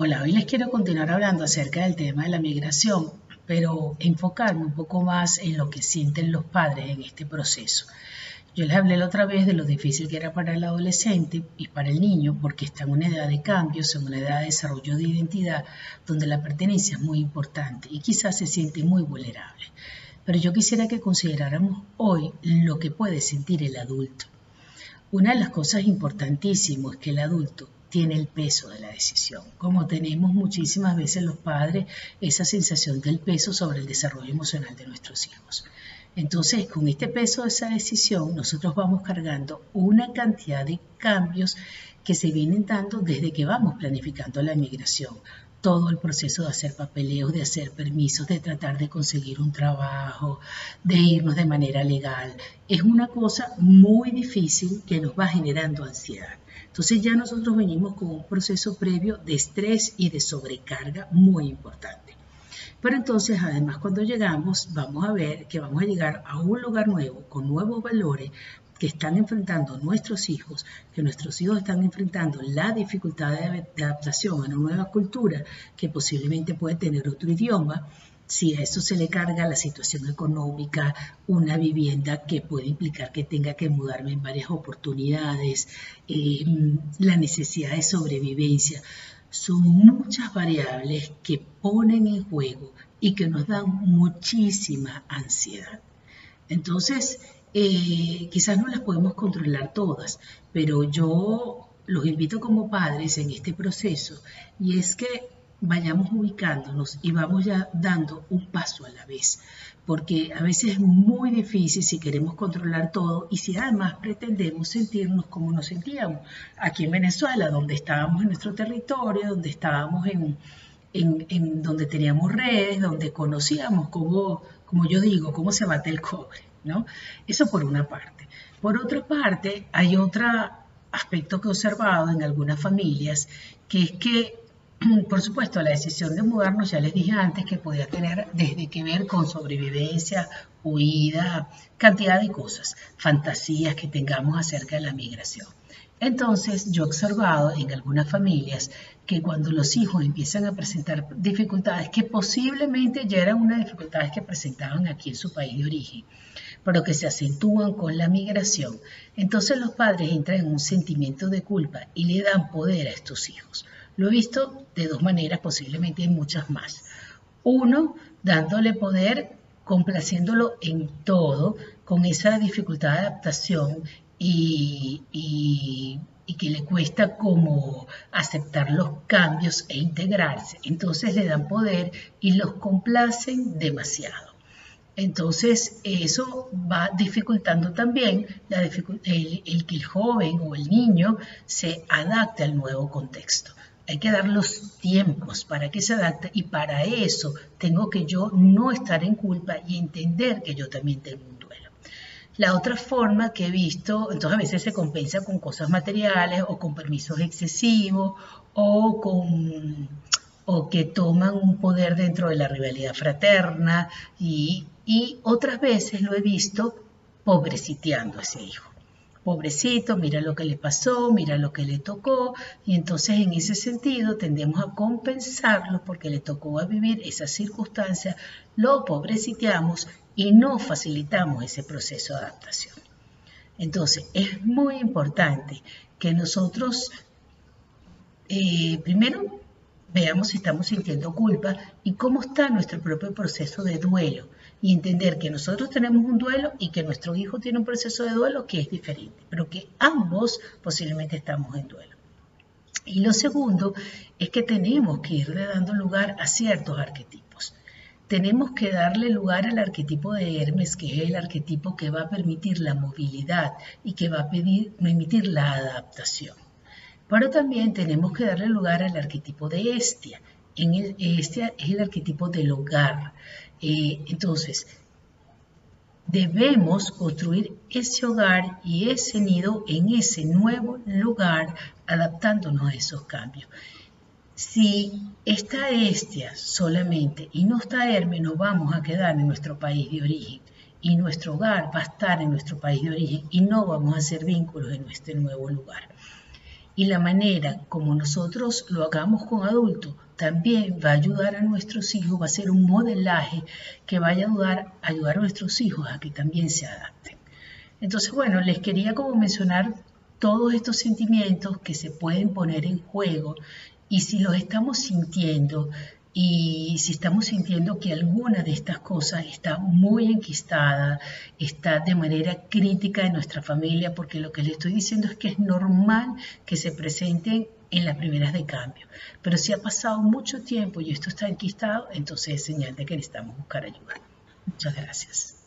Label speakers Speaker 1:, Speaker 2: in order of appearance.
Speaker 1: Hola, hoy les quiero continuar hablando acerca del tema de la migración, pero enfocarme un poco más en lo que sienten los padres en este proceso. Yo les hablé la otra vez de lo difícil que era para el adolescente y para el niño, porque está en una edad de cambios, en una edad de desarrollo de identidad, donde la pertenencia es muy importante y quizás se siente muy vulnerable. Pero yo quisiera que consideráramos hoy lo que puede sentir el adulto. Una de las cosas importantísimas es que el adulto tiene el peso de la decisión, como tenemos muchísimas veces los padres esa sensación del peso sobre el desarrollo emocional de nuestros hijos. Entonces, con este peso de esa decisión, nosotros vamos cargando una cantidad de cambios que se vienen dando desde que vamos planificando la migración. Todo el proceso de hacer papeleos, de hacer permisos, de tratar de conseguir un trabajo, de irnos de manera legal, es una cosa muy difícil que nos va generando ansiedad. Entonces ya nosotros venimos con un proceso previo de estrés y de sobrecarga muy importante. Pero entonces, además, cuando llegamos, vamos a ver que vamos a llegar a un lugar nuevo, con nuevos valores que están enfrentando nuestros hijos, que nuestros hijos están enfrentando la dificultad de adaptación a una nueva cultura, que posiblemente puede tener otro idioma, si a eso se le carga la situación económica, una vivienda que puede implicar que tenga que mudarme en varias oportunidades, eh, la necesidad de sobrevivencia, son muchas variables que ponen en juego y que nos dan muchísima ansiedad. Entonces, eh, quizás no las podemos controlar todas, pero yo los invito como padres en este proceso y es que vayamos ubicándonos y vamos ya dando un paso a la vez, porque a veces es muy difícil si queremos controlar todo y si además pretendemos sentirnos como nos sentíamos aquí en Venezuela, donde estábamos en nuestro territorio, donde estábamos en, en, donde teníamos redes, donde conocíamos cómo, como yo digo, cómo se bate el cobre, ¿no? Eso por una parte. Por otra parte, hay otro aspecto que he observado en algunas familias, que es que por supuesto, la decisión de mudarnos, ya les dije antes, que podía tener desde que ver con sobrevivencia, huida, cantidad de cosas, fantasías que tengamos acerca de la migración. Entonces, yo he observado en algunas familias que cuando los hijos empiezan a presentar dificultades, que posiblemente ya eran unas dificultades que presentaban aquí en su país de origen, pero que se acentúan con la migración, entonces los padres entran en un sentimiento de culpa y le dan poder a estos hijos. Lo he visto de dos maneras, posiblemente hay muchas más. Uno, dándole poder, complaciéndolo en todo, con esa dificultad de adaptación y, que le cuesta como aceptar los cambios e integrarse. Entonces le dan poder y los complacen demasiado. Entonces, eso va dificultando también el, el, que el joven o el niño se adapte al nuevo contexto. Hay que dar los tiempos para que se adapte y para eso tengo que yo no estar en culpa y entender que yo también tengo un duelo. La otra forma que he visto, entonces a veces se compensa con cosas materiales o con permisos excesivos o con o que toman un poder dentro de la rivalidad fraterna y, y otras veces lo he visto pobreciteando a ese hijo pobrecito, mira lo que le pasó, mira lo que le tocó, y entonces en ese sentido tendemos a compensarlo porque le tocó a vivir esa circunstancia, lo pobreciteamos y no facilitamos ese proceso de adaptación. Entonces es muy importante que nosotros eh, primero veamos si estamos sintiendo culpa y cómo está nuestro propio proceso de duelo y entender que nosotros tenemos un duelo y que nuestro hijo tiene un proceso de duelo que es diferente, pero que ambos posiblemente estamos en duelo. Y lo segundo es que tenemos que irle dando lugar a ciertos arquetipos. Tenemos que darle lugar al arquetipo de Hermes, que es el arquetipo que va a permitir la movilidad y que va a permitir la adaptación. Pero también tenemos que darle lugar al arquetipo de Estia. En el, Estia es el arquetipo del hogar, eh, entonces, debemos construir ese hogar y ese nido en ese nuevo lugar, adaptándonos a esos cambios. Si está Estia solamente y no está Hermes, nos vamos a quedar en nuestro país de origen y nuestro hogar va a estar en nuestro país de origen y no vamos a hacer vínculos en nuestro nuevo lugar. Y la manera como nosotros lo hagamos con adultos también va a ayudar a nuestros hijos, va a ser un modelaje que vaya a ayudar, a ayudar a nuestros hijos a que también se adapten. Entonces, bueno, les quería como mencionar todos estos sentimientos que se pueden poner en juego y si los estamos sintiendo y si estamos sintiendo que alguna de estas cosas está muy enquistada, está de manera crítica en nuestra familia, porque lo que le estoy diciendo es que es normal que se presenten en las primeras de cambio. Pero si ha pasado mucho tiempo y esto está enquistado, entonces es señal de que necesitamos buscar ayuda. Muchas gracias.